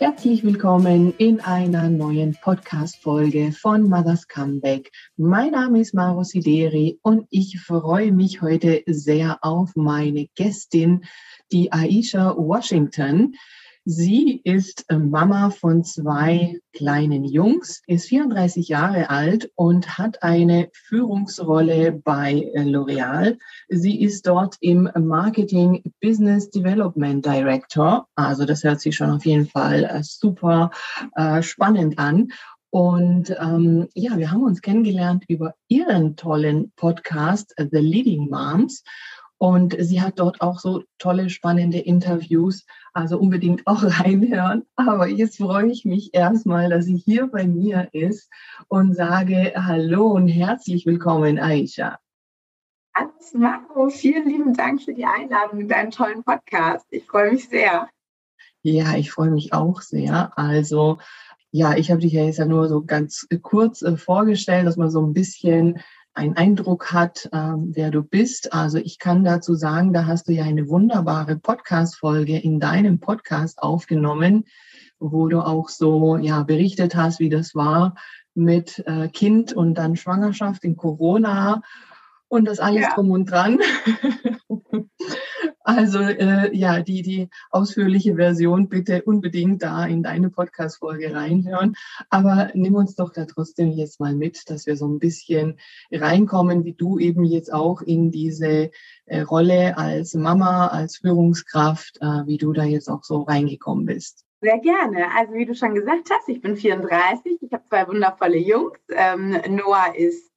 Herzlich willkommen in einer neuen Podcast-Folge von Mother's Comeback. Mein Name ist Maro Sideri und ich freue mich heute sehr auf meine Gästin, die Aisha Washington. Sie ist äh, Mama von zwei kleinen Jungs, ist 34 Jahre alt und hat eine Führungsrolle bei äh, L'Oreal. Sie ist dort im Marketing Business Development Director. Also das hört sich schon auf jeden Fall äh, super spannend an. Und ähm, ja, wir haben uns kennengelernt über ihren tollen Podcast The Leading Moms. Und sie hat dort auch so tolle, spannende Interviews. Also unbedingt auch reinhören. Aber jetzt freue ich mich erstmal, dass sie hier bei mir ist und sage Hallo und herzlich willkommen, Aisha. Hallo Marco, vielen lieben Dank für die Einladung in deinen tollen Podcast. Ich freue mich sehr. Ja, ich freue mich auch sehr. Also ja, ich habe dich ja jetzt ja nur so ganz kurz äh, vorgestellt, dass man so ein bisschen einen Eindruck hat, ähm, wer du bist. Also ich kann dazu sagen, da hast du ja eine wunderbare Podcast-Folge in deinem Podcast aufgenommen, wo du auch so ja berichtet hast, wie das war mit äh, Kind und dann Schwangerschaft in Corona und das alles ja. drum und dran. Also äh, ja, die, die ausführliche Version bitte unbedingt da in deine Podcast-Folge reinhören. Aber nimm uns doch da trotzdem jetzt mal mit, dass wir so ein bisschen reinkommen, wie du eben jetzt auch in diese äh, Rolle als Mama, als Führungskraft, äh, wie du da jetzt auch so reingekommen bist. Sehr gerne. Also wie du schon gesagt hast, ich bin 34, ich habe zwei wundervolle Jungs. Ähm, Noah ist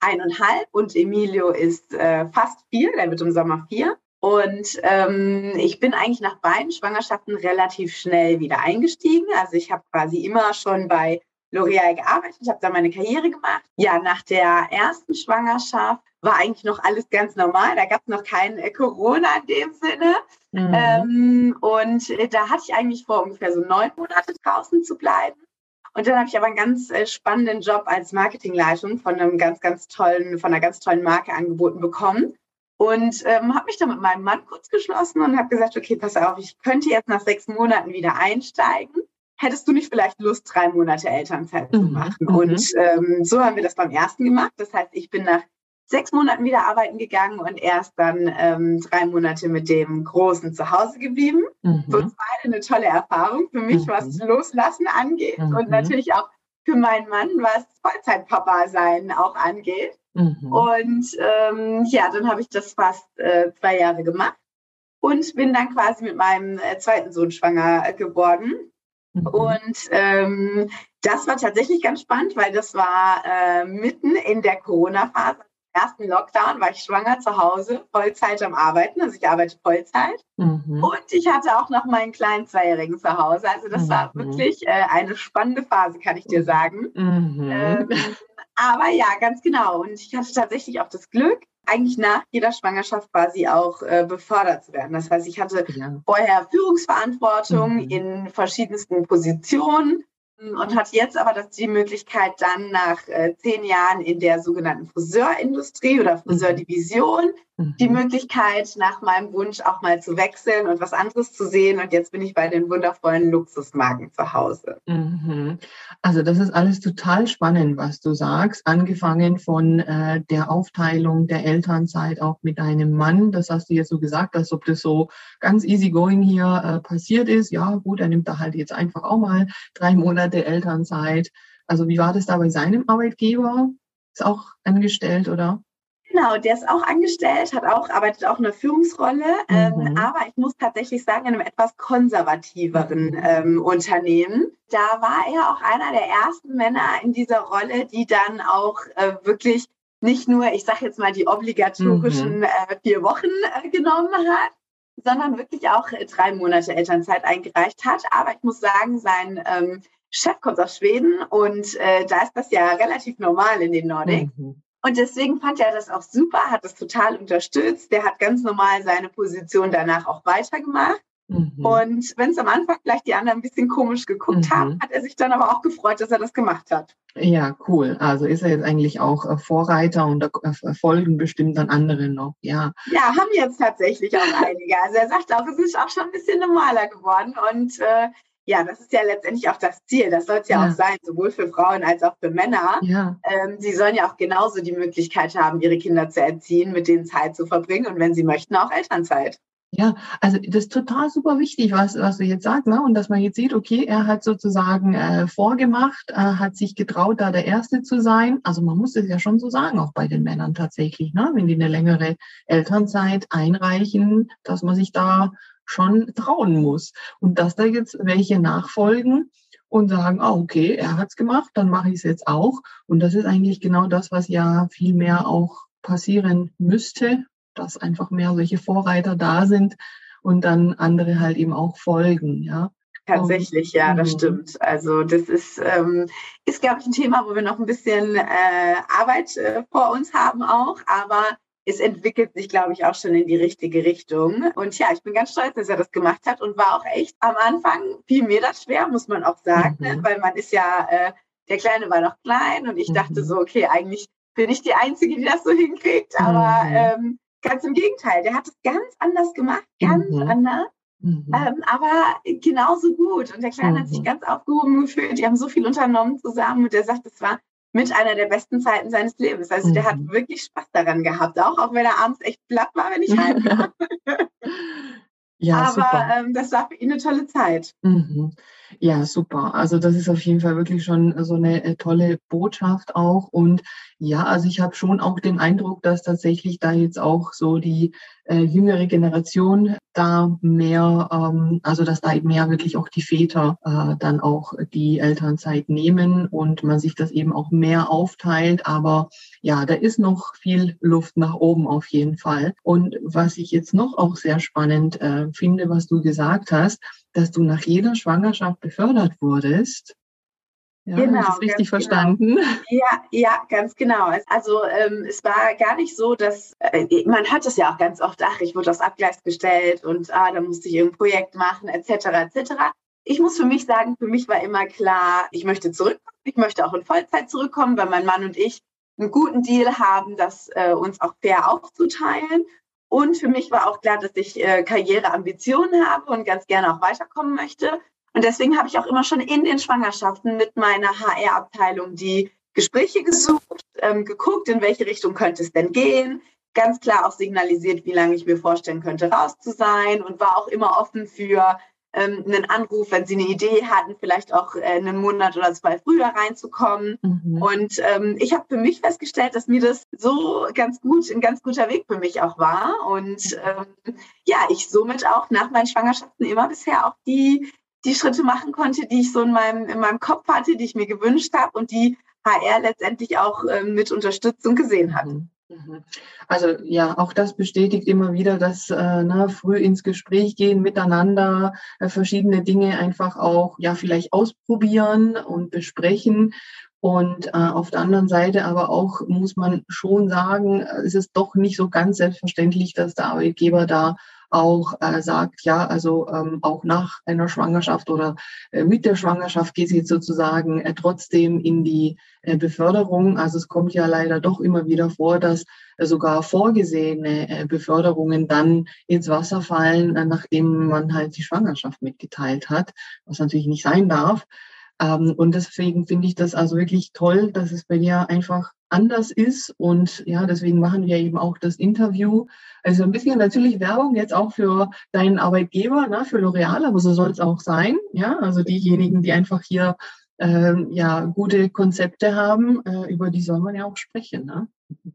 eineinhalb und Emilio ist äh, fast vier, der wird im Sommer vier. Und ähm, ich bin eigentlich nach beiden Schwangerschaften relativ schnell wieder eingestiegen. Also ich habe quasi immer schon bei L'Oreal gearbeitet, habe da meine Karriere gemacht. Ja, nach der ersten Schwangerschaft war eigentlich noch alles ganz normal. Da gab es noch kein äh, Corona in dem Sinne. Mhm. Ähm, und äh, da hatte ich eigentlich vor, ungefähr so neun Monate draußen zu bleiben. Und dann habe ich aber einen ganz äh, spannenden Job als Marketingleitung von einem ganz, ganz tollen, von einer ganz tollen Marke angeboten bekommen. Und ähm, habe mich dann mit meinem Mann kurz geschlossen und habe gesagt, okay, pass auf, ich könnte jetzt nach sechs Monaten wieder einsteigen. Hättest du nicht vielleicht Lust, drei Monate Elternzeit mhm. zu machen? Mhm. Und ähm, so haben wir das beim ersten gemacht. Das heißt, ich bin nach sechs Monaten wieder arbeiten gegangen und erst dann ähm, drei Monate mit dem Großen zu Hause geblieben. Mhm. Für uns beide eine tolle Erfahrung. Für mich, mhm. was Loslassen angeht mhm. und natürlich auch für meinen Mann, was Vollzeitpapa sein auch angeht. Mhm. Und ähm, ja, dann habe ich das fast äh, zwei Jahre gemacht und bin dann quasi mit meinem äh, zweiten Sohn schwanger geworden. Mhm. Und ähm, das war tatsächlich ganz spannend, weil das war äh, mitten in der Corona-Phase. Ersten Lockdown war ich schwanger zu Hause, Vollzeit am Arbeiten, also ich arbeite Vollzeit. Mhm. Und ich hatte auch noch meinen kleinen Zweijährigen zu Hause. Also das war mhm. wirklich äh, eine spannende Phase, kann ich dir sagen. Mhm. Ähm, aber ja, ganz genau. Und ich hatte tatsächlich auch das Glück, eigentlich nach jeder Schwangerschaft quasi auch äh, befördert zu werden. Das heißt, ich hatte ja. vorher Führungsverantwortung mhm. in verschiedensten Positionen und hat jetzt aber das, die Möglichkeit, dann nach äh, zehn Jahren in der sogenannten Friseurindustrie oder Friseurdivision mhm. die Möglichkeit, nach meinem Wunsch auch mal zu wechseln und was anderes zu sehen. Und jetzt bin ich bei den wundervollen Luxusmarken zu Hause. Mhm. Also das ist alles total spannend, was du sagst. Angefangen von äh, der Aufteilung der Elternzeit auch mit deinem Mann. Das hast du jetzt so gesagt, als ob das so ganz easygoing hier äh, passiert ist. Ja, gut, er nimmt da halt jetzt einfach auch mal drei Monate Elternzeit. Also wie war das da bei seinem Arbeitgeber? Ist auch angestellt, oder? Genau, der ist auch angestellt, hat auch, arbeitet auch eine Führungsrolle, ähm, mhm. ähm, aber ich muss tatsächlich sagen, in einem etwas konservativeren ähm, Unternehmen. Da war er auch einer der ersten Männer in dieser Rolle, die dann auch äh, wirklich nicht nur, ich sage jetzt mal, die obligatorischen mhm. äh, vier Wochen äh, genommen hat, sondern wirklich auch äh, drei Monate Elternzeit eingereicht hat. Aber ich muss sagen, sein ähm, Chef kommt aus Schweden und äh, da ist das ja relativ normal in den Nordics. Mhm. Und deswegen fand er das auch super, hat das total unterstützt. Der hat ganz normal seine Position danach auch weitergemacht. Mhm. Und wenn es am Anfang vielleicht die anderen ein bisschen komisch geguckt mhm. haben, hat er sich dann aber auch gefreut, dass er das gemacht hat. Ja, cool. Also ist er jetzt eigentlich auch äh, Vorreiter und folgen bestimmt dann andere noch, ja. Ja, haben jetzt tatsächlich auch einige. Also er sagt auch, es ist auch schon ein bisschen normaler geworden und äh, ja, das ist ja letztendlich auch das Ziel. Das soll es ja, ja, auch sein, sowohl für Frauen als auch für Männer. Ja. Ähm, sie sollen ja auch genauso die Möglichkeit haben, ihre Kinder zu erziehen, mit denen Zeit zu verbringen und wenn sie möchten, auch Elternzeit. Ja, also das ist total super wichtig, was, was du jetzt sagst, ne? Und dass man jetzt sieht, okay, er hat sozusagen äh, vorgemacht, äh, hat sich getraut, da der Erste zu sein. Also man muss es ja schon so sagen, auch bei den Männern tatsächlich, ne? Wenn die eine längere Elternzeit einreichen, dass man sich da schon trauen muss. Und dass da jetzt welche nachfolgen und sagen, ah, okay, er hat's gemacht, dann mache ich es jetzt auch. Und das ist eigentlich genau das, was ja viel mehr auch passieren müsste, dass einfach mehr solche Vorreiter da sind und dann andere halt eben auch folgen, ja. Tatsächlich, ja, das mhm. stimmt. Also das ist, ähm, ist glaube ich, ein Thema, wo wir noch ein bisschen äh, Arbeit äh, vor uns haben auch. Aber es entwickelt sich, glaube ich, auch schon in die richtige Richtung. Und ja, ich bin ganz stolz, dass er das gemacht hat und war auch echt am Anfang fiel mir das schwer, muss man auch sagen, ne? mhm. weil man ist ja, äh, der Kleine war noch klein und ich mhm. dachte so, okay, eigentlich bin ich die Einzige, die das so hinkriegt, aber mhm. ähm, ganz im Gegenteil, der hat es ganz anders gemacht, ganz mhm. anders. Mhm. Ähm, aber genauso gut. Und der Kleine hat sich ganz aufgehoben gefühlt. Die haben so viel unternommen zusammen und der sagt, es war mit einer der besten Zeiten seines Lebens. Also der hat mhm. wirklich Spaß daran gehabt, auch, auch wenn er abends echt platt war, wenn ich heimkam. ja, Aber ähm, das war für ihn eine tolle Zeit. Mhm. Ja, super. Also das ist auf jeden Fall wirklich schon so eine äh, tolle Botschaft auch. Und ja, also ich habe schon auch den Eindruck, dass tatsächlich da jetzt auch so die äh, jüngere Generation da mehr, ähm, also dass da eben mehr wirklich auch die Väter äh, dann auch die Elternzeit nehmen und man sich das eben auch mehr aufteilt. Aber ja, da ist noch viel Luft nach oben auf jeden Fall. Und was ich jetzt noch auch sehr spannend äh, finde, was du gesagt hast, dass du nach jeder Schwangerschaft befördert wurdest. Ja, genau, ich richtig genau. verstanden? Genau. Ja, ja, ganz genau. Also ähm, es war gar nicht so, dass äh, man hat es ja auch ganz oft, ach, ich wurde aufs Abgleis gestellt und ah, da musste ich irgendein Projekt machen, etc. etc. Ich muss für mich sagen, für mich war immer klar, ich möchte zurückkommen, ich möchte auch in Vollzeit zurückkommen, weil mein Mann und ich einen guten Deal haben, das äh, uns auch fair aufzuteilen. Und für mich war auch klar, dass ich äh, Karriereambitionen habe und ganz gerne auch weiterkommen möchte. Und deswegen habe ich auch immer schon in den Schwangerschaften mit meiner HR-Abteilung die Gespräche gesucht, ähm, geguckt, in welche Richtung könnte es denn gehen. Ganz klar auch signalisiert, wie lange ich mir vorstellen könnte, raus zu sein und war auch immer offen für ähm, einen Anruf, wenn sie eine Idee hatten, vielleicht auch äh, einen Monat oder zwei früher reinzukommen. Mhm. Und ähm, ich habe für mich festgestellt, dass mir das so ganz gut, ein ganz guter Weg für mich auch war. Und ähm, ja, ich somit auch nach meinen Schwangerschaften immer bisher auch die, die Schritte machen konnte, die ich so in meinem, in meinem Kopf hatte, die ich mir gewünscht habe und die HR letztendlich auch ähm, mit Unterstützung gesehen hat. Mhm. Mhm. Also ja, auch das bestätigt immer wieder, dass äh, na, früh ins Gespräch gehen miteinander, äh, verschiedene Dinge einfach auch ja vielleicht ausprobieren und besprechen. Und äh, auf der anderen Seite aber auch muss man schon sagen, äh, es ist doch nicht so ganz selbstverständlich, dass der Arbeitgeber da auch äh, sagt, ja, also ähm, auch nach einer Schwangerschaft oder äh, mit der Schwangerschaft geht sie sozusagen äh, trotzdem in die äh, Beförderung. Also es kommt ja leider doch immer wieder vor, dass äh, sogar vorgesehene äh, Beförderungen dann ins Wasser fallen, äh, nachdem man halt die Schwangerschaft mitgeteilt hat, was natürlich nicht sein darf. Ähm, und deswegen finde ich das also wirklich toll, dass es bei dir einfach anders ist. Und ja, deswegen machen wir eben auch das Interview. Also ein bisschen natürlich Werbung jetzt auch für deinen Arbeitgeber, ne, für L'Oreal, aber so soll es auch sein. Ja, also diejenigen, die einfach hier ähm, ja gute Konzepte haben, äh, über die soll man ja auch sprechen. Ne?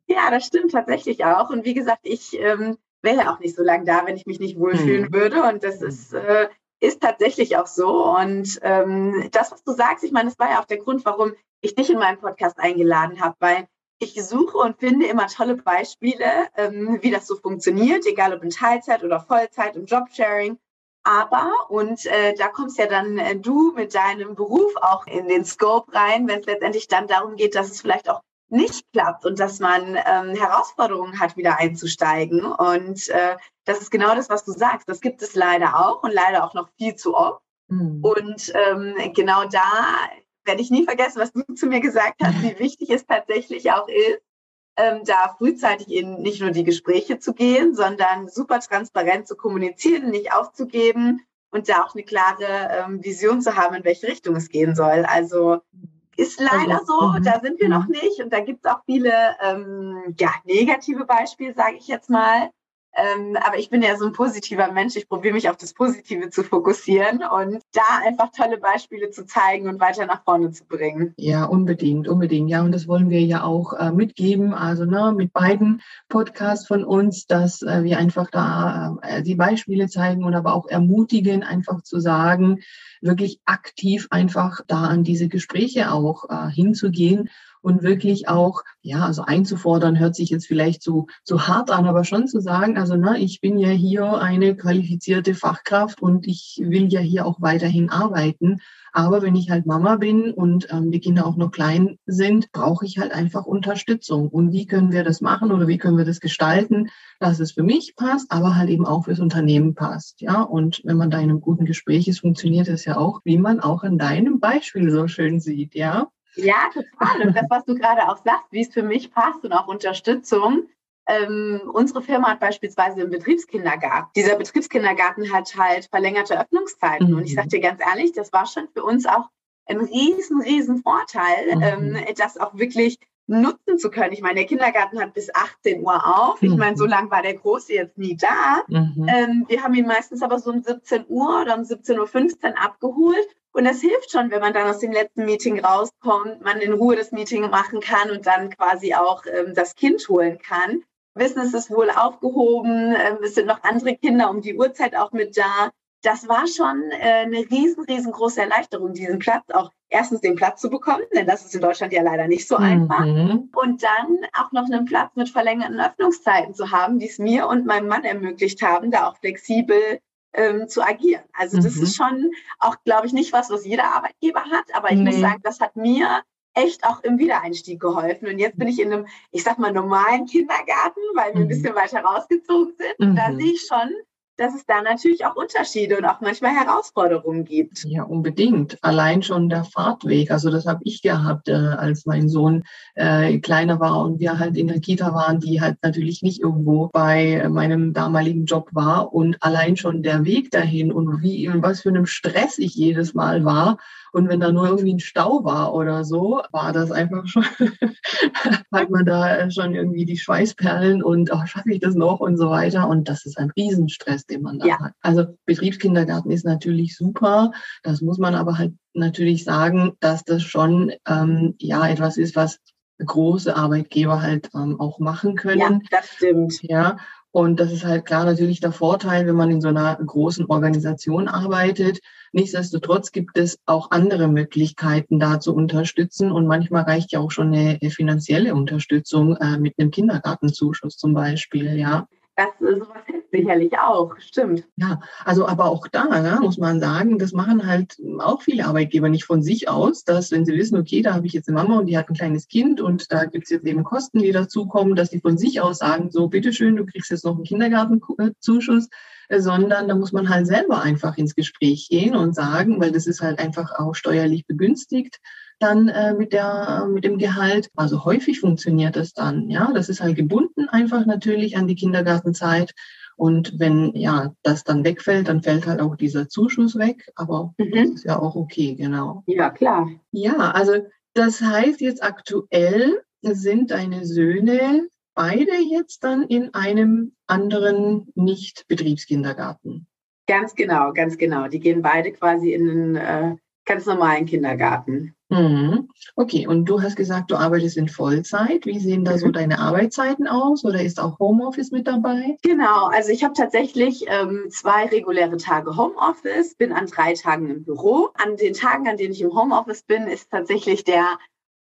Ja, das stimmt tatsächlich auch. Und wie gesagt, ich ähm, wäre auch nicht so lange da, wenn ich mich nicht wohlfühlen hm. würde. Und das ist äh, ist tatsächlich auch so. Und ähm, das, was du sagst, ich meine, das war ja auch der Grund, warum ich dich in meinen Podcast eingeladen habe, weil ich suche und finde immer tolle Beispiele, ähm, wie das so funktioniert, egal ob in Teilzeit oder Vollzeit, im Jobsharing. Aber, und äh, da kommst ja dann äh, du mit deinem Beruf auch in den Scope rein, wenn es letztendlich dann darum geht, dass es vielleicht auch nicht klappt und dass man ähm, Herausforderungen hat, wieder einzusteigen. Und äh, das ist genau das, was du sagst. Das gibt es leider auch und leider auch noch viel zu oft. Mhm. Und ähm, genau da werde ich nie vergessen, was du zu mir gesagt hast, wie wichtig es tatsächlich auch ist, ähm, da frühzeitig in nicht nur die Gespräche zu gehen, sondern super transparent zu kommunizieren, nicht aufzugeben und da auch eine klare ähm, Vision zu haben, in welche Richtung es gehen soll. Also ist leider also, so, -hmm. da sind wir noch mhm. nicht und da gibt es auch viele ähm, ja, negative Beispiele, sage ich jetzt mal. Ähm, aber ich bin ja so ein positiver Mensch. Ich probiere mich auf das Positive zu fokussieren und da einfach tolle Beispiele zu zeigen und weiter nach vorne zu bringen. Ja, unbedingt, unbedingt. Ja, und das wollen wir ja auch äh, mitgeben. Also ne, mit beiden Podcasts von uns, dass äh, wir einfach da äh, die Beispiele zeigen und aber auch ermutigen, einfach zu sagen, wirklich aktiv einfach da an diese Gespräche auch äh, hinzugehen und wirklich auch, ja, also einzufordern, hört sich jetzt vielleicht so, so hart an, aber schon zu sagen, also na, ich bin ja hier eine qualifizierte Fachkraft und ich will ja hier auch weiterhin arbeiten. Aber wenn ich halt Mama bin und ähm, die Kinder auch noch klein sind, brauche ich halt einfach Unterstützung. Und wie können wir das machen oder wie können wir das gestalten, dass es für mich passt, aber halt eben auch fürs Unternehmen passt. Ja, und wenn man da in einem guten Gespräch ist, funktioniert das ja auch, wie man auch in deinem Beispiel so schön sieht. Ja, ja, total. Und das, was du gerade auch sagst, wie es für mich passt und auch Unterstützung. Ähm, unsere Firma hat beispielsweise einen Betriebskindergarten. Dieser Betriebskindergarten hat halt verlängerte Öffnungszeiten. Mhm. Und ich sage dir ganz ehrlich, das war schon für uns auch ein riesen, riesen Vorteil, mhm. ähm, das auch wirklich nutzen zu können. Ich meine, der Kindergarten hat bis 18 Uhr auf. Ich meine, so mhm. lange war der Große jetzt nie da. Mhm. Ähm, wir haben ihn meistens aber so um 17 Uhr oder um 17.15 Uhr abgeholt. Und das hilft schon, wenn man dann aus dem letzten Meeting rauskommt, man in Ruhe das Meeting machen kann und dann quasi auch ähm, das Kind holen kann. Wissen, es ist wohl aufgehoben, ähm, es sind noch andere Kinder um die Uhrzeit auch mit da. Das war schon äh, eine riesen, riesengroße Erleichterung, diesen Platz auch erstens den Platz zu bekommen, denn das ist in Deutschland ja leider nicht so mhm. einfach. Und dann auch noch einen Platz mit verlängerten Öffnungszeiten zu haben, die es mir und meinem Mann ermöglicht haben, da auch flexibel ähm, zu agieren. Also das mhm. ist schon auch, glaube ich, nicht was, was jeder Arbeitgeber hat, aber ich nee. muss sagen, das hat mir echt auch im Wiedereinstieg geholfen. Und jetzt bin ich in einem, ich sag mal, normalen Kindergarten, weil wir mhm. ein bisschen weiter rausgezogen sind. Und da mhm. sehe ich schon, dass es da natürlich auch Unterschiede und auch manchmal Herausforderungen gibt. Ja, unbedingt. Allein schon der Fahrtweg. Also das habe ich gehabt, äh, als mein Sohn äh, kleiner war und wir halt in der Kita waren, die halt natürlich nicht irgendwo bei meinem damaligen Job war. Und allein schon der Weg dahin und wie, in was für einem Stress ich jedes Mal war, und wenn da nur irgendwie ein Stau war oder so, war das einfach schon, hat man da schon irgendwie die Schweißperlen und oh, schaffe ich das noch und so weiter. Und das ist ein Riesenstress, den man da ja. hat. Also Betriebskindergarten ist natürlich super. Das muss man aber halt natürlich sagen, dass das schon ähm, ja etwas ist, was große Arbeitgeber halt ähm, auch machen können. Ja, das stimmt. Ja, und das ist halt klar natürlich der Vorteil, wenn man in so einer großen Organisation arbeitet. Nichtsdestotrotz gibt es auch andere Möglichkeiten, da zu unterstützen. Und manchmal reicht ja auch schon eine finanzielle Unterstützung äh, mit einem Kindergartenzuschuss zum Beispiel, ja. Das sowas hilft sicherlich auch, stimmt. Ja, also aber auch da ne, muss man sagen, das machen halt auch viele Arbeitgeber nicht von sich aus, dass wenn sie wissen, okay, da habe ich jetzt eine Mama und die hat ein kleines Kind und da gibt es jetzt eben Kosten, die dazukommen, dass die von sich aus sagen, so bitteschön, du kriegst jetzt noch einen Kindergartenzuschuss, äh, sondern da muss man halt selber einfach ins Gespräch gehen und sagen, weil das ist halt einfach auch steuerlich begünstigt dann äh, mit der mit dem Gehalt. Also häufig funktioniert das dann. Ja, das ist halt gebunden einfach natürlich an die Kindergartenzeit. Und wenn ja das dann wegfällt, dann fällt halt auch dieser Zuschuss weg. Aber mhm. das ist ja auch okay, genau. Ja, klar. Ja, also das heißt jetzt aktuell sind deine Söhne beide jetzt dann in einem anderen Nicht-Betriebskindergarten. Ganz genau, ganz genau. Die gehen beide quasi in einen äh, ganz normalen Kindergarten. Mhm. Okay, und du hast gesagt, du arbeitest in Vollzeit. Wie sehen da so mhm. deine Arbeitszeiten aus oder ist auch Homeoffice mit dabei? Genau, also ich habe tatsächlich ähm, zwei reguläre Tage Homeoffice, bin an drei Tagen im Büro. An den Tagen, an denen ich im Homeoffice bin, ist tatsächlich der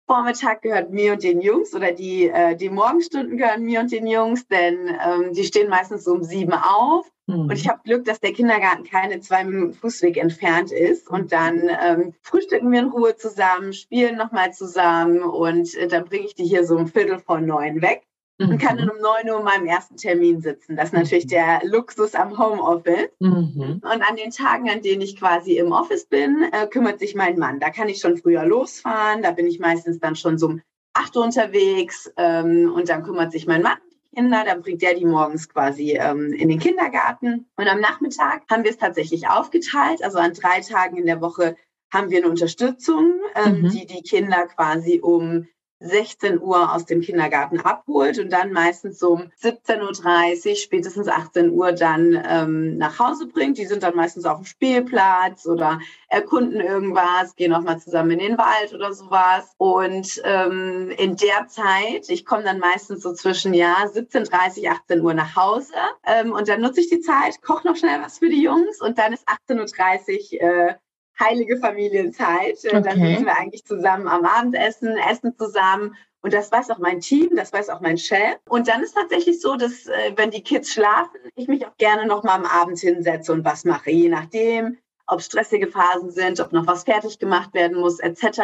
Vormittag gehört mir und den Jungs oder die, äh, die Morgenstunden gehören mir und den Jungs, denn ähm, die stehen meistens so um sieben auf. Mhm. Und ich habe Glück, dass der Kindergarten keine zwei Minuten Fußweg entfernt ist. Und dann ähm, frühstücken wir in Ruhe zusammen, spielen nochmal zusammen und äh, dann bringe ich die hier so um Viertel vor neun weg mhm. und kann dann um 9 Uhr in meinem ersten Termin sitzen. Das ist natürlich mhm. der Luxus am Homeoffice. Mhm. Und an den Tagen, an denen ich quasi im Office bin, äh, kümmert sich mein Mann. Da kann ich schon früher losfahren. Da bin ich meistens dann schon so um 8 Uhr unterwegs ähm, und dann kümmert sich mein Mann Kinder, dann bringt der die morgens quasi ähm, in den Kindergarten. Und am Nachmittag haben wir es tatsächlich aufgeteilt. Also an drei Tagen in der Woche haben wir eine Unterstützung, ähm, mhm. die die Kinder quasi um 16 Uhr aus dem Kindergarten abholt und dann meistens um 17.30 Uhr, spätestens 18 Uhr dann ähm, nach Hause bringt. Die sind dann meistens auf dem Spielplatz oder erkunden irgendwas, gehen auch mal zusammen in den Wald oder sowas. Und ähm, in der Zeit, ich komme dann meistens so zwischen ja 17.30 18 Uhr nach Hause ähm, und dann nutze ich die Zeit, koche noch schnell was für die Jungs und dann ist 18.30 Uhr äh, heilige Familienzeit. Okay. Dann sitzen wir eigentlich zusammen am Abendessen, essen zusammen. Und das weiß auch mein Team, das weiß auch mein Chef. Und dann ist tatsächlich so, dass äh, wenn die Kids schlafen, ich mich auch gerne noch mal am Abend hinsetze und was mache, je nachdem, ob stressige Phasen sind, ob noch was fertig gemacht werden muss, etc.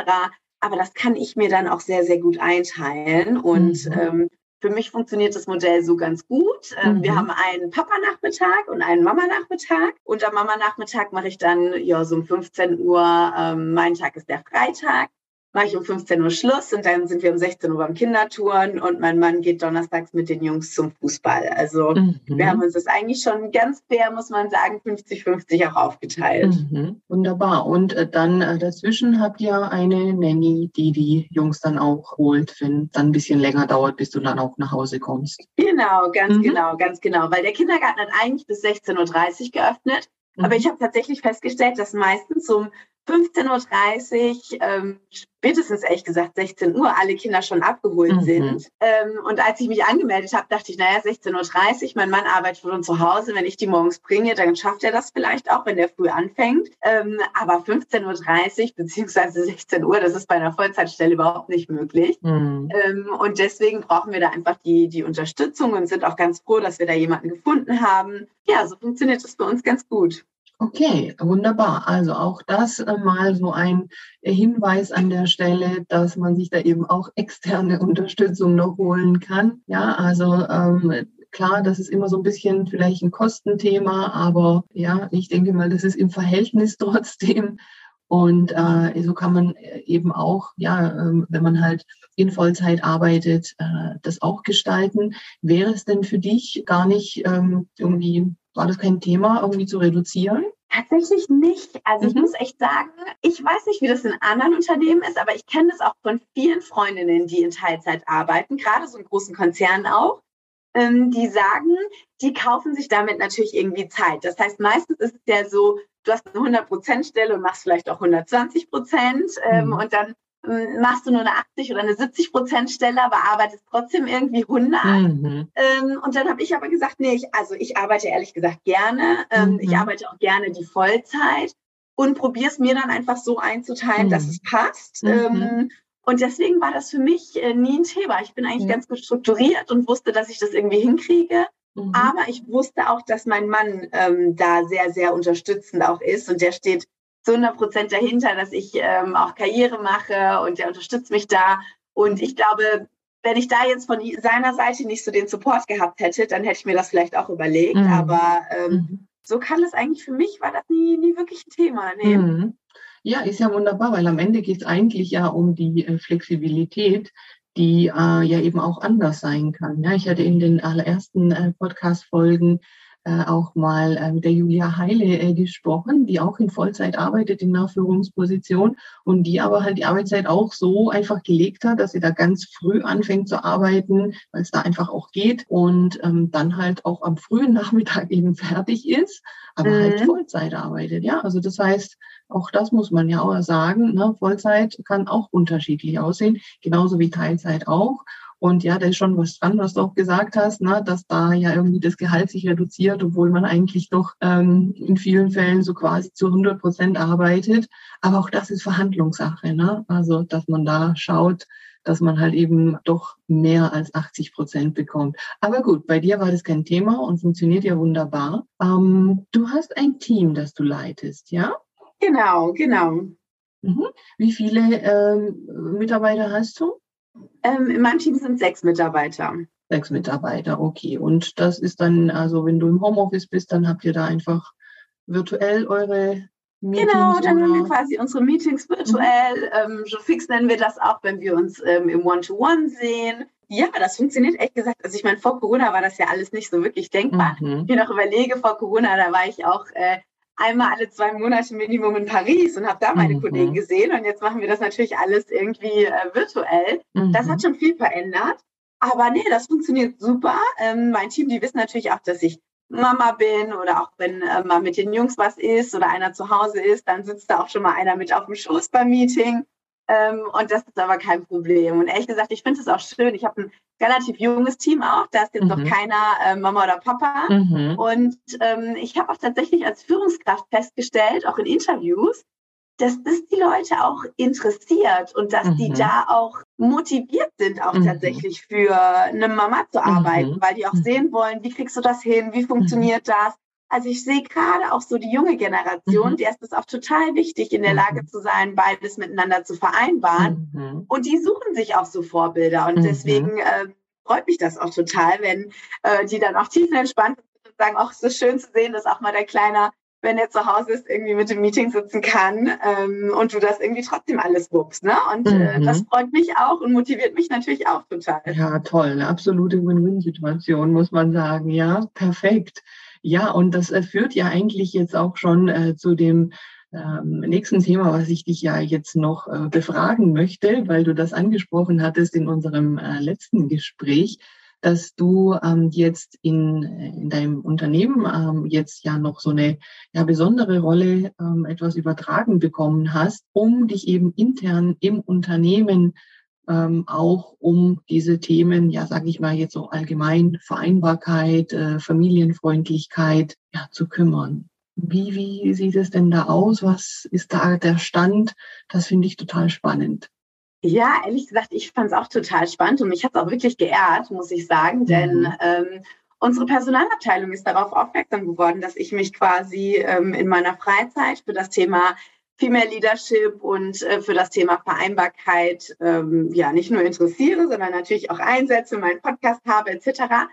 Aber das kann ich mir dann auch sehr, sehr gut einteilen. Und mhm. ähm, für mich funktioniert das Modell so ganz gut. Ähm, mhm. Wir haben einen Papa-Nachmittag und einen Mama-Nachmittag. Und am Mama-Nachmittag mache ich dann ja so um 15 Uhr, ähm, mein Tag ist der Freitag mache ich um 15 Uhr Schluss und dann sind wir um 16 Uhr beim Kindertouren und mein Mann geht donnerstags mit den Jungs zum Fußball. Also mhm. wir haben uns das eigentlich schon ganz fair, muss man sagen, 50-50 auch aufgeteilt. Mhm. Wunderbar. Und äh, dann äh, dazwischen habt ihr eine Nanny, die die Jungs dann auch holt, wenn dann ein bisschen länger dauert, bis du dann auch nach Hause kommst. Genau, ganz mhm. genau, ganz genau. Weil der Kindergarten hat eigentlich bis 16.30 Uhr geöffnet. Aber mhm. ich habe tatsächlich festgestellt, dass meistens um 15.30 Uhr, ähm, spätestens ehrlich gesagt 16 Uhr, alle Kinder schon abgeholt mhm. sind. Ähm, und als ich mich angemeldet habe, dachte ich, naja, 16.30 Uhr, mein Mann arbeitet von zu Hause. Wenn ich die morgens bringe, dann schafft er das vielleicht auch, wenn der früh anfängt. Ähm, aber 15.30 Uhr beziehungsweise 16 Uhr, das ist bei einer Vollzeitstelle überhaupt nicht möglich. Mhm. Ähm, und deswegen brauchen wir da einfach die, die Unterstützung und sind auch ganz froh, dass wir da jemanden gefunden haben. Ja, so funktioniert das bei uns ganz gut. Okay, wunderbar. Also auch das äh, mal so ein Hinweis an der Stelle, dass man sich da eben auch externe Unterstützung noch holen kann. Ja, also ähm, klar, das ist immer so ein bisschen vielleicht ein Kostenthema, aber ja, ich denke mal, das ist im Verhältnis trotzdem. Und äh, so kann man äh, eben auch, ja, äh, wenn man halt in Vollzeit arbeitet, äh, das auch gestalten. Wäre es denn für dich gar nicht ähm, irgendwie war das kein Thema, irgendwie zu reduzieren? Tatsächlich nicht. Also mhm. ich muss echt sagen, ich weiß nicht, wie das in anderen Unternehmen ist, aber ich kenne das auch von vielen Freundinnen, die in Teilzeit arbeiten, gerade so in großen Konzernen auch, ähm, die sagen, die kaufen sich damit natürlich irgendwie Zeit. Das heißt, meistens ist es ja so, du hast eine 100%-Stelle und machst vielleicht auch 120 Prozent ähm, mhm. und dann machst du nur eine 80 oder eine 70 Prozent Stelle, aber arbeitest trotzdem irgendwie 100. Mhm. Ähm, und dann habe ich aber gesagt, nee, ich, also ich arbeite ehrlich gesagt gerne. Ähm, mhm. Ich arbeite auch gerne die Vollzeit und probiere es mir dann einfach so einzuteilen, mhm. dass es passt. Mhm. Ähm, und deswegen war das für mich äh, nie ein Thema. Ich bin eigentlich ganz gut strukturiert und wusste, dass ich das irgendwie hinkriege. Mhm. Aber ich wusste auch, dass mein Mann ähm, da sehr, sehr unterstützend auch ist und der steht zu 100 Prozent dahinter, dass ich ähm, auch Karriere mache und der unterstützt mich da. Und ich glaube, wenn ich da jetzt von seiner Seite nicht so den Support gehabt hätte, dann hätte ich mir das vielleicht auch überlegt. Mhm. Aber ähm, mhm. so kann es eigentlich für mich, war das nie, nie wirklich ein Thema. Nee. Mhm. Ja, ist ja wunderbar, weil am Ende geht es eigentlich ja um die äh, Flexibilität, die äh, ja eben auch anders sein kann. Ja, ich hatte in den allerersten äh, Podcast-Folgen auch mal äh, mit der Julia Heile äh, gesprochen, die auch in Vollzeit arbeitet in einer Führungsposition und die aber halt die Arbeitszeit auch so einfach gelegt hat, dass sie da ganz früh anfängt zu arbeiten, weil es da einfach auch geht und ähm, dann halt auch am frühen Nachmittag eben fertig ist, aber halt mhm. halt Vollzeit arbeitet. Ja, also das heißt, auch das muss man ja auch sagen. Ne? Vollzeit kann auch unterschiedlich aussehen, genauso wie Teilzeit auch. Und ja, da ist schon was dran, was du auch gesagt hast, ne, dass da ja irgendwie das Gehalt sich reduziert, obwohl man eigentlich doch ähm, in vielen Fällen so quasi zu 100 Prozent arbeitet. Aber auch das ist Verhandlungssache. Ne? Also, dass man da schaut, dass man halt eben doch mehr als 80 Prozent bekommt. Aber gut, bei dir war das kein Thema und funktioniert ja wunderbar. Ähm, du hast ein Team, das du leitest, ja? Genau, genau. Mhm. Wie viele ähm, Mitarbeiter hast du? Ähm, in meinem Team sind sechs Mitarbeiter. Sechs Mitarbeiter, okay. Und das ist dann, also wenn du im Homeoffice bist, dann habt ihr da einfach virtuell eure Meetings? Genau, dann haben wir quasi unsere Meetings virtuell. Mhm. Ähm, so fix nennen wir das auch, wenn wir uns ähm, im One-to-One -One sehen. ja, das funktioniert echt gesagt. Also ich meine, vor Corona war das ja alles nicht so wirklich denkbar. Mhm. Ich mir noch überlege, vor Corona, da war ich auch äh, einmal alle zwei Monate Minimum in Paris und habe da meine mhm. Kollegen gesehen. Und jetzt machen wir das natürlich alles irgendwie äh, virtuell. Mhm. Das hat schon viel verändert. Aber nee, das funktioniert super. Ähm, mein Team, die wissen natürlich auch, dass ich Mama bin oder auch wenn äh, mal mit den Jungs was ist oder einer zu Hause ist, dann sitzt da auch schon mal einer mit auf dem Schoß beim Meeting. Ähm, und das ist aber kein Problem. Und ehrlich gesagt, ich finde es auch schön. Ich habe ein relativ junges Team auch. Da ist jetzt mhm. noch keiner äh, Mama oder Papa. Mhm. Und ähm, ich habe auch tatsächlich als Führungskraft festgestellt, auch in Interviews, dass das die Leute auch interessiert und dass mhm. die da auch motiviert sind, auch mhm. tatsächlich für eine Mama zu arbeiten, mhm. weil die auch mhm. sehen wollen, wie kriegst du das hin, wie funktioniert das, also ich sehe gerade auch so die junge Generation, mhm. der ist es auch total wichtig, in der Lage mhm. zu sein, beides miteinander zu vereinbaren. Mhm. Und die suchen sich auch so Vorbilder. Und mhm. deswegen äh, freut mich das auch total, wenn äh, die dann auch tiefenentspannt sind und sagen, auch es ist schön zu sehen, dass auch mal der Kleiner wenn er zu Hause ist, irgendwie mit dem Meeting sitzen kann ähm, und du das irgendwie trotzdem alles wuppst. Ne? Und äh, das mhm. freut mich auch und motiviert mich natürlich auch total. Ja, toll. Eine absolute Win-Win-Situation, muss man sagen. Ja, perfekt. Ja, und das äh, führt ja eigentlich jetzt auch schon äh, zu dem ähm, nächsten Thema, was ich dich ja jetzt noch äh, befragen möchte, weil du das angesprochen hattest in unserem äh, letzten Gespräch, dass du ähm, jetzt in, in deinem Unternehmen ähm, jetzt ja noch so eine ja, besondere Rolle ähm, etwas übertragen bekommen hast, um dich eben intern im Unternehmen ähm, auch um diese Themen, ja, sage ich mal jetzt so allgemein Vereinbarkeit, äh, Familienfreundlichkeit, ja, zu kümmern. Wie, wie sieht es denn da aus? Was ist da der Stand? Das finde ich total spannend. Ja, ehrlich gesagt, ich fand es auch total spannend und mich hat es auch wirklich geehrt, muss ich sagen, mhm. denn ähm, unsere Personalabteilung ist darauf aufmerksam geworden, dass ich mich quasi ähm, in meiner Freizeit für das Thema Female Leadership und äh, für das Thema Vereinbarkeit ähm, ja nicht nur interessiere, sondern natürlich auch einsetze, meinen Podcast habe etc.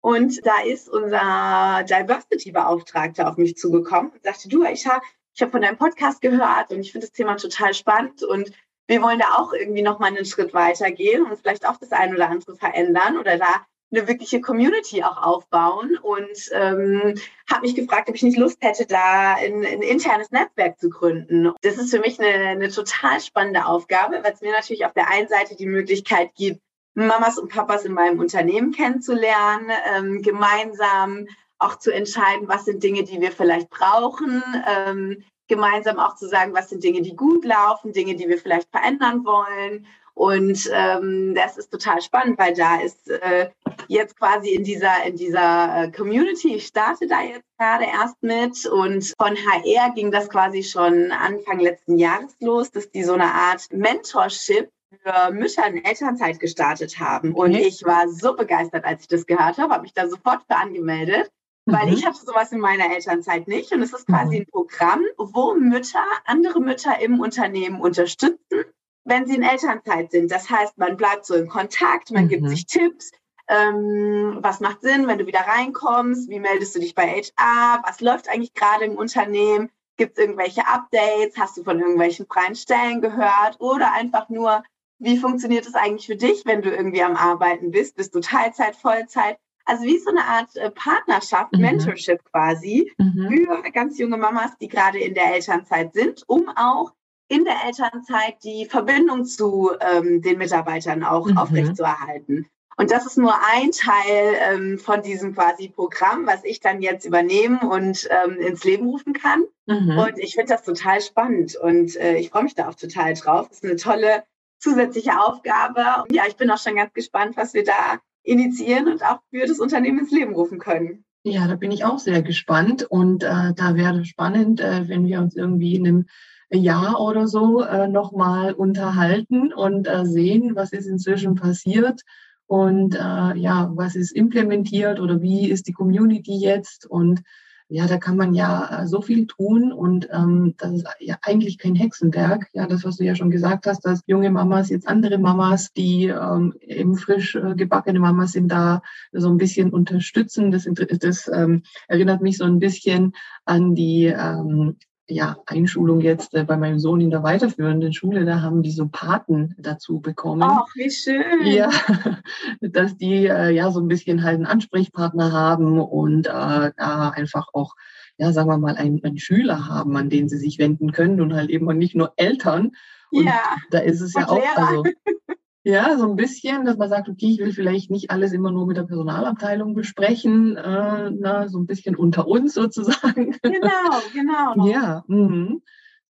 Und da ist unser Diversity-Beauftragter auf mich zugekommen und sagte, du, ich habe ich hab von deinem Podcast gehört und ich finde das Thema total spannend und wir wollen da auch irgendwie noch mal einen Schritt weitergehen und vielleicht auch das ein oder andere verändern oder da eine wirkliche Community auch aufbauen und ähm, habe mich gefragt, ob ich nicht Lust hätte, da ein, ein, internes Netzwerk zu gründen. Das ist für mich eine, eine total spannende Aufgabe, weil es mir natürlich auf der einen Seite die Möglichkeit gibt, Mamas und Papas in meinem Unternehmen kennenzulernen, ähm, gemeinsam auch zu entscheiden, was sind Dinge, die wir vielleicht brauchen, ähm, gemeinsam auch zu sagen, was sind Dinge, die gut laufen, Dinge, die wir vielleicht verändern wollen und ähm, das ist total spannend, weil da ist äh, jetzt quasi in dieser, in dieser äh, Community, ich starte da jetzt gerade erst mit und von HR ging das quasi schon Anfang letzten Jahres los, dass die so eine Art Mentorship für Mütter in Elternzeit gestartet haben. Und mhm. ich war so begeistert, als ich das gehört habe, habe mich da sofort für angemeldet. Weil mhm. ich hatte sowas in meiner Elternzeit nicht. Und es ist quasi mhm. ein Programm, wo Mütter andere Mütter im Unternehmen unterstützen wenn sie in Elternzeit sind. Das heißt, man bleibt so in Kontakt, man mhm. gibt sich Tipps. Ähm, was macht Sinn, wenn du wieder reinkommst? Wie meldest du dich bei HR? Was läuft eigentlich gerade im Unternehmen? Gibt es irgendwelche Updates? Hast du von irgendwelchen freien Stellen gehört? Oder einfach nur, wie funktioniert es eigentlich für dich, wenn du irgendwie am Arbeiten bist? Bist du Teilzeit, Vollzeit? Also wie so eine Art äh, Partnerschaft, mhm. Mentorship quasi mhm. für ganz junge Mamas, die gerade in der Elternzeit sind, um auch in der Elternzeit die Verbindung zu ähm, den Mitarbeitern auch mhm. aufrechtzuerhalten. Und das ist nur ein Teil ähm, von diesem quasi Programm, was ich dann jetzt übernehmen und ähm, ins Leben rufen kann. Mhm. Und ich finde das total spannend und äh, ich freue mich da auch total drauf. Das ist eine tolle zusätzliche Aufgabe. Und ja, ich bin auch schon ganz gespannt, was wir da initiieren und auch für das Unternehmen ins Leben rufen können. Ja, da bin ich auch sehr gespannt und äh, da wäre spannend, äh, wenn wir uns irgendwie in einem Jahr oder so äh, nochmal unterhalten und äh, sehen, was ist inzwischen passiert und äh, ja, was ist implementiert oder wie ist die Community jetzt und ja, da kann man ja äh, so viel tun und ähm, das ist ja eigentlich kein Hexenwerk. Ja, das, was du ja schon gesagt hast, dass junge Mamas jetzt andere Mamas, die ähm, eben frisch äh, gebackene Mamas sind, da so ein bisschen unterstützen. Das, das ähm, erinnert mich so ein bisschen an die ähm, ja, Einschulung jetzt äh, bei meinem Sohn in der weiterführenden Schule, da haben die so Paten dazu bekommen. Ach, wie schön. Ja, dass die äh, ja so ein bisschen halt einen Ansprechpartner haben und äh, da einfach auch, ja, sagen wir mal, einen, einen Schüler haben, an den sie sich wenden können und halt eben nicht nur Eltern. Und ja. da ist es Und ja auch, Lehrer. also ja, so ein bisschen, dass man sagt, okay, ich will vielleicht nicht alles immer nur mit der Personalabteilung besprechen, äh, na, so ein bisschen unter uns sozusagen. Genau, genau. Ja, mhm.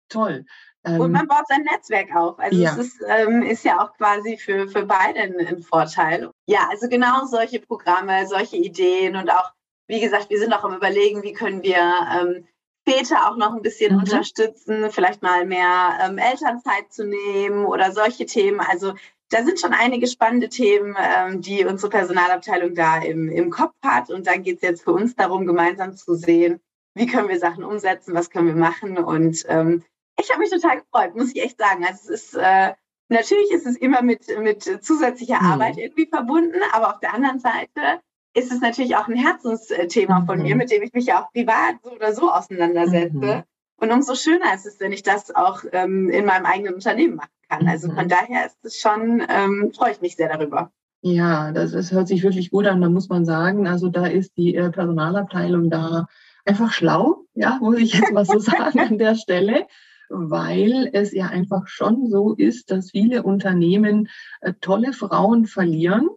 toll. Und Ähm, man baut sein Netzwerk auf. Also Ja. es ist, ähm, ist ja auch quasi für, für beide ein, ein Vorteil. Ja, also genau solche Programme, solche Ideen und auch, wie gesagt, wir sind auch am überlegen, wie können wir ähm, Väter auch noch ein bisschen Mhm. unterstützen, vielleicht mal mehr ähm, Elternzeit zu nehmen oder solche Themen. Also da sind schon einige spannende Themen, ähm, die unsere Personalabteilung da im, im Kopf hat. Und dann geht es jetzt für uns darum, gemeinsam zu sehen, wie können wir Sachen umsetzen, was können wir machen. Und ähm, ich habe mich total gefreut, muss ich echt sagen. Also es ist äh, natürlich ist es immer mit, mit zusätzlicher Mhm. Arbeit irgendwie verbunden, aber auf der anderen Seite ist es natürlich auch ein Herzensthema von Mhm. mir, mit dem ich mich ja auch privat so oder so auseinandersetze. Mhm. Und umso schöner ist es, wenn ich das auch ähm, in meinem eigenen Unternehmen machen kann. Also Mhm. von daher ist es schon, ähm, freue ich mich sehr darüber. Ja, das, das hört sich wirklich gut an. Da muss man sagen, also da ist die äh, Personalabteilung da einfach schlau, ja, muss ich jetzt mal so sagen an der Stelle, weil es ja einfach schon so ist, dass viele Unternehmen äh, tolle Frauen verlieren,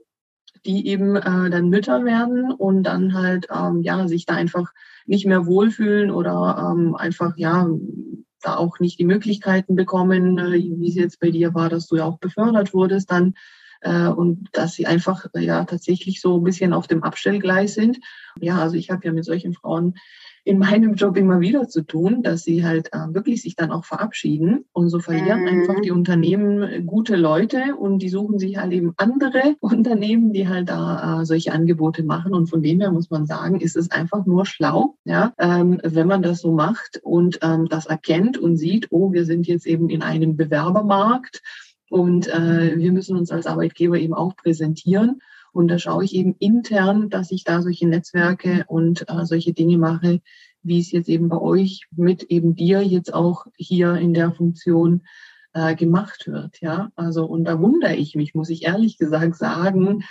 die eben äh, dann Mütter werden und dann halt ähm, ja sich da einfach nicht mehr wohlfühlen oder ähm, einfach ja da auch nicht die Möglichkeiten bekommen, äh, wie es jetzt bei dir war, dass du ja auch befördert wurdest dann äh, und dass sie einfach äh, ja tatsächlich so ein bisschen auf dem Abstellgleis sind. Ja, also ich habe ja mit solchen Frauen in meinem Job immer wieder zu tun, dass sie halt äh, wirklich sich dann auch verabschieden und so verlieren Mhm. einfach die Unternehmen äh, gute Leute und die suchen sich halt eben andere Unternehmen, die halt da äh, solche Angebote machen und von dem her muss man sagen, ist es einfach nur schlau, ja, ähm, wenn man das so macht und ähm, das erkennt und sieht, oh, wir sind jetzt eben in einem Bewerbermarkt und äh, wir müssen uns als Arbeitgeber eben auch präsentieren. Und da schaue ich eben intern, dass ich da solche Netzwerke und äh, solche Dinge mache, wie es jetzt eben bei euch mit eben dir jetzt auch hier in der Funktion äh, gemacht wird. Ja, also und da wundere ich mich, muss ich ehrlich gesagt sagen,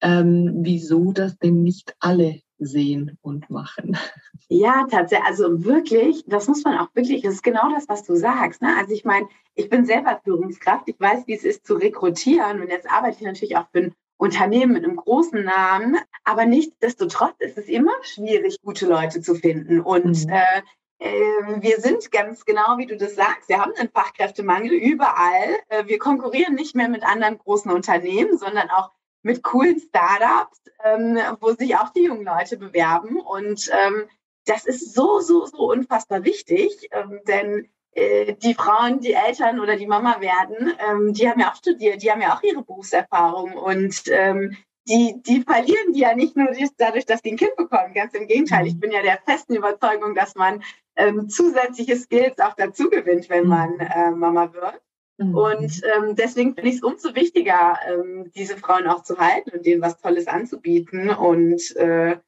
ähm, wieso das denn nicht alle sehen und machen. Ja, tatsächlich. Also wirklich, das muss man auch wirklich, das ist genau das, was du sagst. Ne? Also ich meine, ich bin selber Führungskraft, ich weiß, wie es ist zu rekrutieren und jetzt arbeite ich natürlich auch für ein Unternehmen mit einem großen Namen, aber nichtsdestotrotz ist es immer schwierig, gute Leute zu finden. Und Mhm. äh, äh, wir sind ganz genau, wie du das sagst, wir haben einen Fachkräftemangel überall. Äh, wir konkurrieren nicht mehr mit anderen großen Unternehmen, sondern auch mit coolen Startups, ähm, wo sich auch die jungen Leute bewerben. Und ähm, das ist so, so, so unfassbar wichtig, ähm, denn die Frauen, die Eltern oder die Mama werden, ähm, die haben ja auch studiert, die haben ja auch ihre Berufserfahrung und ähm, die, die verlieren die ja nicht nur dadurch, dass die ein Kind bekommen. Ganz im Gegenteil. Ich bin ja der festen Überzeugung, dass man ähm, zusätzliche Skills auch dazu gewinnt, wenn man äh, Mama wird. Mhm. Und ähm, deswegen finde ich es umso wichtiger, ähm, diese Frauen auch zu halten und denen was Tolles anzubieten und äh,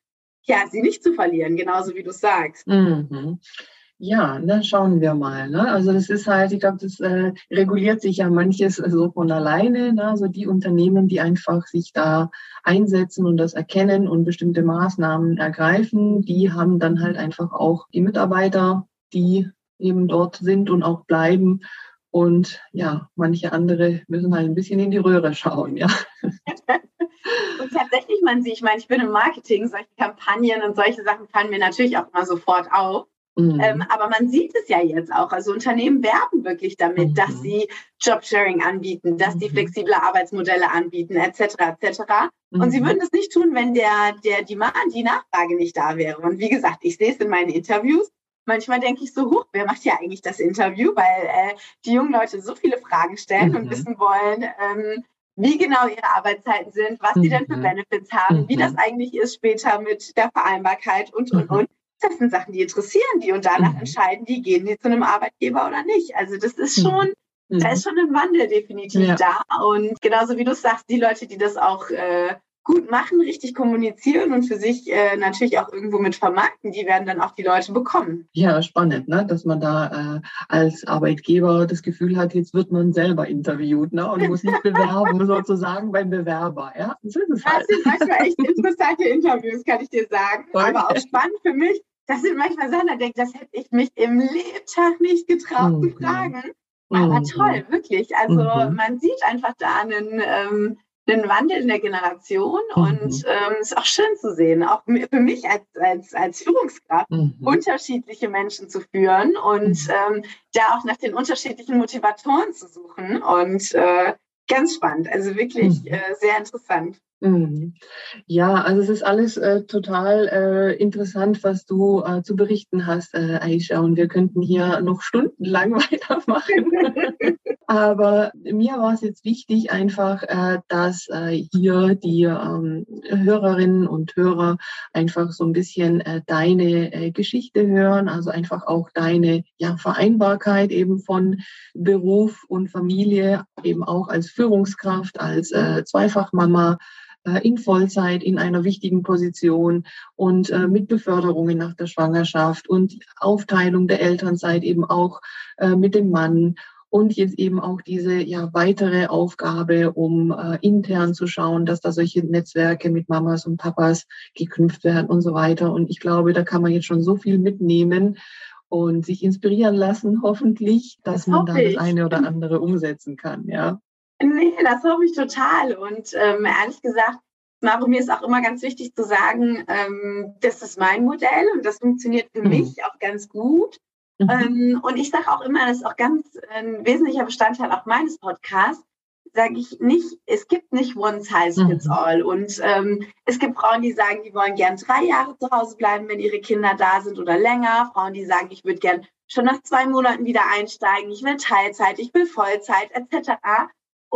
ja, sie nicht zu verlieren, genauso wie du sagst. Mhm. Ja, dann schauen wir mal. Ne? Also das ist halt, ich glaube, das äh, reguliert sich ja manches so von alleine. Ne? Also die Unternehmen, die einfach sich da einsetzen und das erkennen und bestimmte Maßnahmen ergreifen, die haben dann halt einfach auch die Mitarbeiter, die eben dort sind und auch bleiben. Und ja, manche andere müssen halt ein bisschen in die Röhre schauen, ja. Und tatsächlich, man sieht, ich meine, ich bin im Marketing, solche Kampagnen und solche Sachen fallen mir natürlich auch immer sofort auf. Mhm. Ähm, aber man sieht es ja jetzt auch. Also Unternehmen werben wirklich damit, Mhm. dass sie Jobsharing anbieten, dass die Mhm. flexible Arbeitsmodelle anbieten, etc. etc. Und sie Mhm. würden es nicht tun, wenn der, der Demand, die Nachfrage nicht da wäre. Und wie gesagt, ich sehe es in meinen Interviews. Manchmal denke ich so, huch, wer macht hier eigentlich das Interview? Weil äh, die jungen Leute so viele Fragen stellen Mhm. und wissen wollen, ähm, wie genau ihre Arbeitszeiten sind, was sie denn für Mhm. Benefits haben, wie Mhm. das eigentlich ist später mit der Vereinbarkeit und, und, Mhm. und. Das sind Sachen, die interessieren die und danach Mhm. entscheiden die, gehen die zu einem Arbeitgeber oder nicht. Also das ist schon, Mhm. da ist schon ein Wandel definitiv Ja. da. Und genauso wie du sagst, die Leute, die das auch äh, gut machen, richtig kommunizieren und für sich äh, natürlich auch irgendwo mit vermarkten, die werden dann auch die Leute bekommen. Ja, spannend, ne? dass man da äh, als Arbeitgeber das Gefühl hat, jetzt wird man selber interviewt ne? und muss nicht bewerben, sozusagen beim Bewerber. Ja? So ist es halt. Das sind manchmal echt interessante Interviews, kann ich dir sagen. Okay. Aber auch spannend für mich. Das sind manchmal Sachen, da denke ich, das hätte ich mich im Lebtag nicht getraut mhm. zu fragen. Aber mhm. toll, wirklich. Also mhm. man sieht einfach da einen, ähm, einen Wandel in der Generation mhm. und ähm, ist auch schön zu sehen, auch für mich als, als, als Führungskraft, mhm. unterschiedliche Menschen zu führen und mhm. ähm, da auch nach den unterschiedlichen Motivatoren zu suchen und äh, ganz spannend, also wirklich mhm. äh, sehr interessant. Mhm. Ja, also es ist alles äh, total äh, interessant, was du äh, zu berichten hast, äh, Aisha. Und wir könnten hier noch stundenlang weitermachen. Aber mir war es jetzt wichtig, einfach, äh, dass äh, hier die ähm, Hörerinnen und Hörer einfach so ein bisschen äh, deine Geschichte hören, also einfach auch deine ja, Vereinbarkeit eben von Beruf und Familie, eben auch als Führungskraft, als Zweifachmama in Vollzeit in einer wichtigen Position und äh, mit Beförderungen nach der Schwangerschaft und Aufteilung der Elternzeit eben auch äh, mit dem Mann und jetzt eben auch diese ja weitere Aufgabe, um äh, intern zu schauen, dass da solche Netzwerke mit Mamas und Papas geknüpft werden und so weiter. Und ich glaube, da kann man jetzt schon so viel mitnehmen und sich inspirieren lassen, hoffentlich, dass das man da das eine oder andere umsetzen kann, ja. Nee, das hoffe ich total. Und ähm, ehrlich gesagt, Maro, mir ist auch immer ganz wichtig zu sagen, ähm, das ist mein Modell und das funktioniert für mhm. mich auch ganz gut. Mhm. Ähm, und ich sage auch immer, das ist auch ganz ein wesentlicher Bestandteil auch meines Podcasts, sage ich nicht, es gibt nicht one size fits mhm. all. Und ähm, es gibt Frauen, die sagen, die wollen gern drei Jahre zu Hause bleiben, wenn ihre Kinder da sind oder länger. Frauen, die sagen, ich würde gern schon nach zwei Monaten wieder einsteigen, ich will Teilzeit, ich will Vollzeit etc.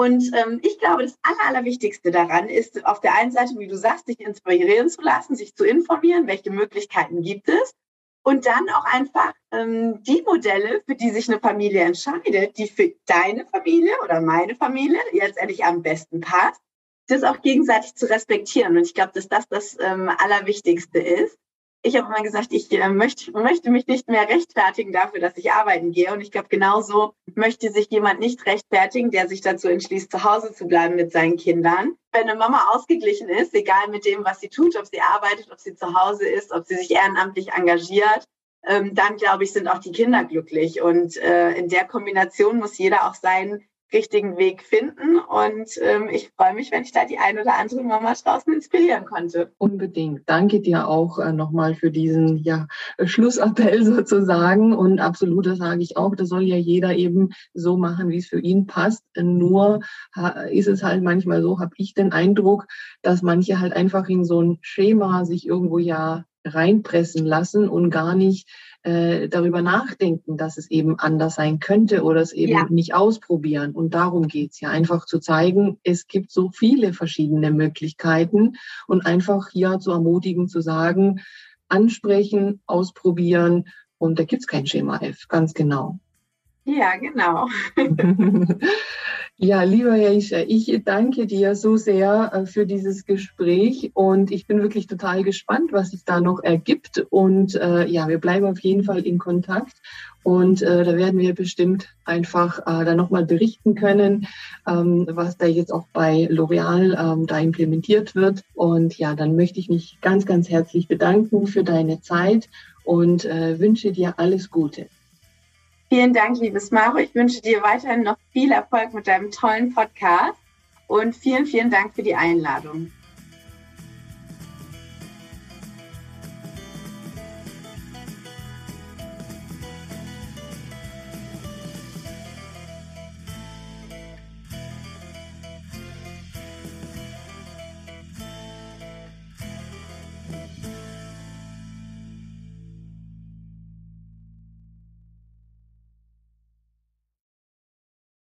Und ähm, ich glaube, das Aller, Allerwichtigste daran ist, auf der einen Seite, wie du sagst, sich inspirieren zu lassen, sich zu informieren, welche Möglichkeiten gibt es. Und dann auch einfach ähm, die Modelle, für die sich eine Familie entscheidet, die für deine Familie oder meine Familie letztendlich am besten passt, das auch gegenseitig zu respektieren. Und ich glaube, dass das das ähm, Allerwichtigste ist ich habe immer gesagt, ich äh, möchte, möchte mich nicht mehr rechtfertigen dafür, dass ich arbeiten gehe. Und ich glaube, genauso möchte sich jemand nicht rechtfertigen, der sich dazu entschließt, zu Hause zu bleiben mit seinen Kindern. Wenn eine Mama ausgeglichen ist, egal mit dem, was sie tut, ob sie arbeitet, ob sie zu Hause ist, ob sie sich ehrenamtlich engagiert, ähm, dann glaube ich, sind auch die Kinder glücklich. Und äh, in der Kombination muss jeder auch sein richtigen Weg finden. Und ähm, ich freue mich, wenn ich da die ein oder andere Mama draußen inspirieren konnte. Unbedingt. Danke dir auch äh, nochmal für diesen ja, Schlussappell sozusagen. Und absolut, das sage ich auch, das soll ja jeder eben so machen, wie es für ihn passt. Nur ist es halt manchmal so, habe ich den Eindruck, dass manche halt einfach in so ein Schema sich irgendwo ja reinpressen lassen und gar nicht äh, darüber nachdenken, dass es eben anders sein könnte oder es eben ja. nicht ausprobieren. Und darum geht's ja, einfach zu zeigen, es gibt so viele verschiedene Möglichkeiten und einfach hier zu ermutigen, zu sagen, ansprechen, ausprobieren und da gibt's kein Schema F, ganz genau. Ja, genau. ja, lieber Jaisha, ich danke dir so sehr äh, für dieses Gespräch und ich bin wirklich total gespannt, was sich da noch ergibt. Und äh, ja, wir bleiben auf jeden Fall in Kontakt und äh, da werden wir bestimmt einfach äh, dann nochmal berichten können, ähm, was da jetzt auch bei L'Oreal ähm, da implementiert wird. Und ja, dann möchte ich mich ganz, ganz herzlich bedanken für deine Zeit und äh, wünsche dir alles Gute. Vielen Dank, liebes Maro. Ich wünsche dir weiterhin noch viel Erfolg mit deinem tollen Podcast und vielen, vielen Dank für die Einladung.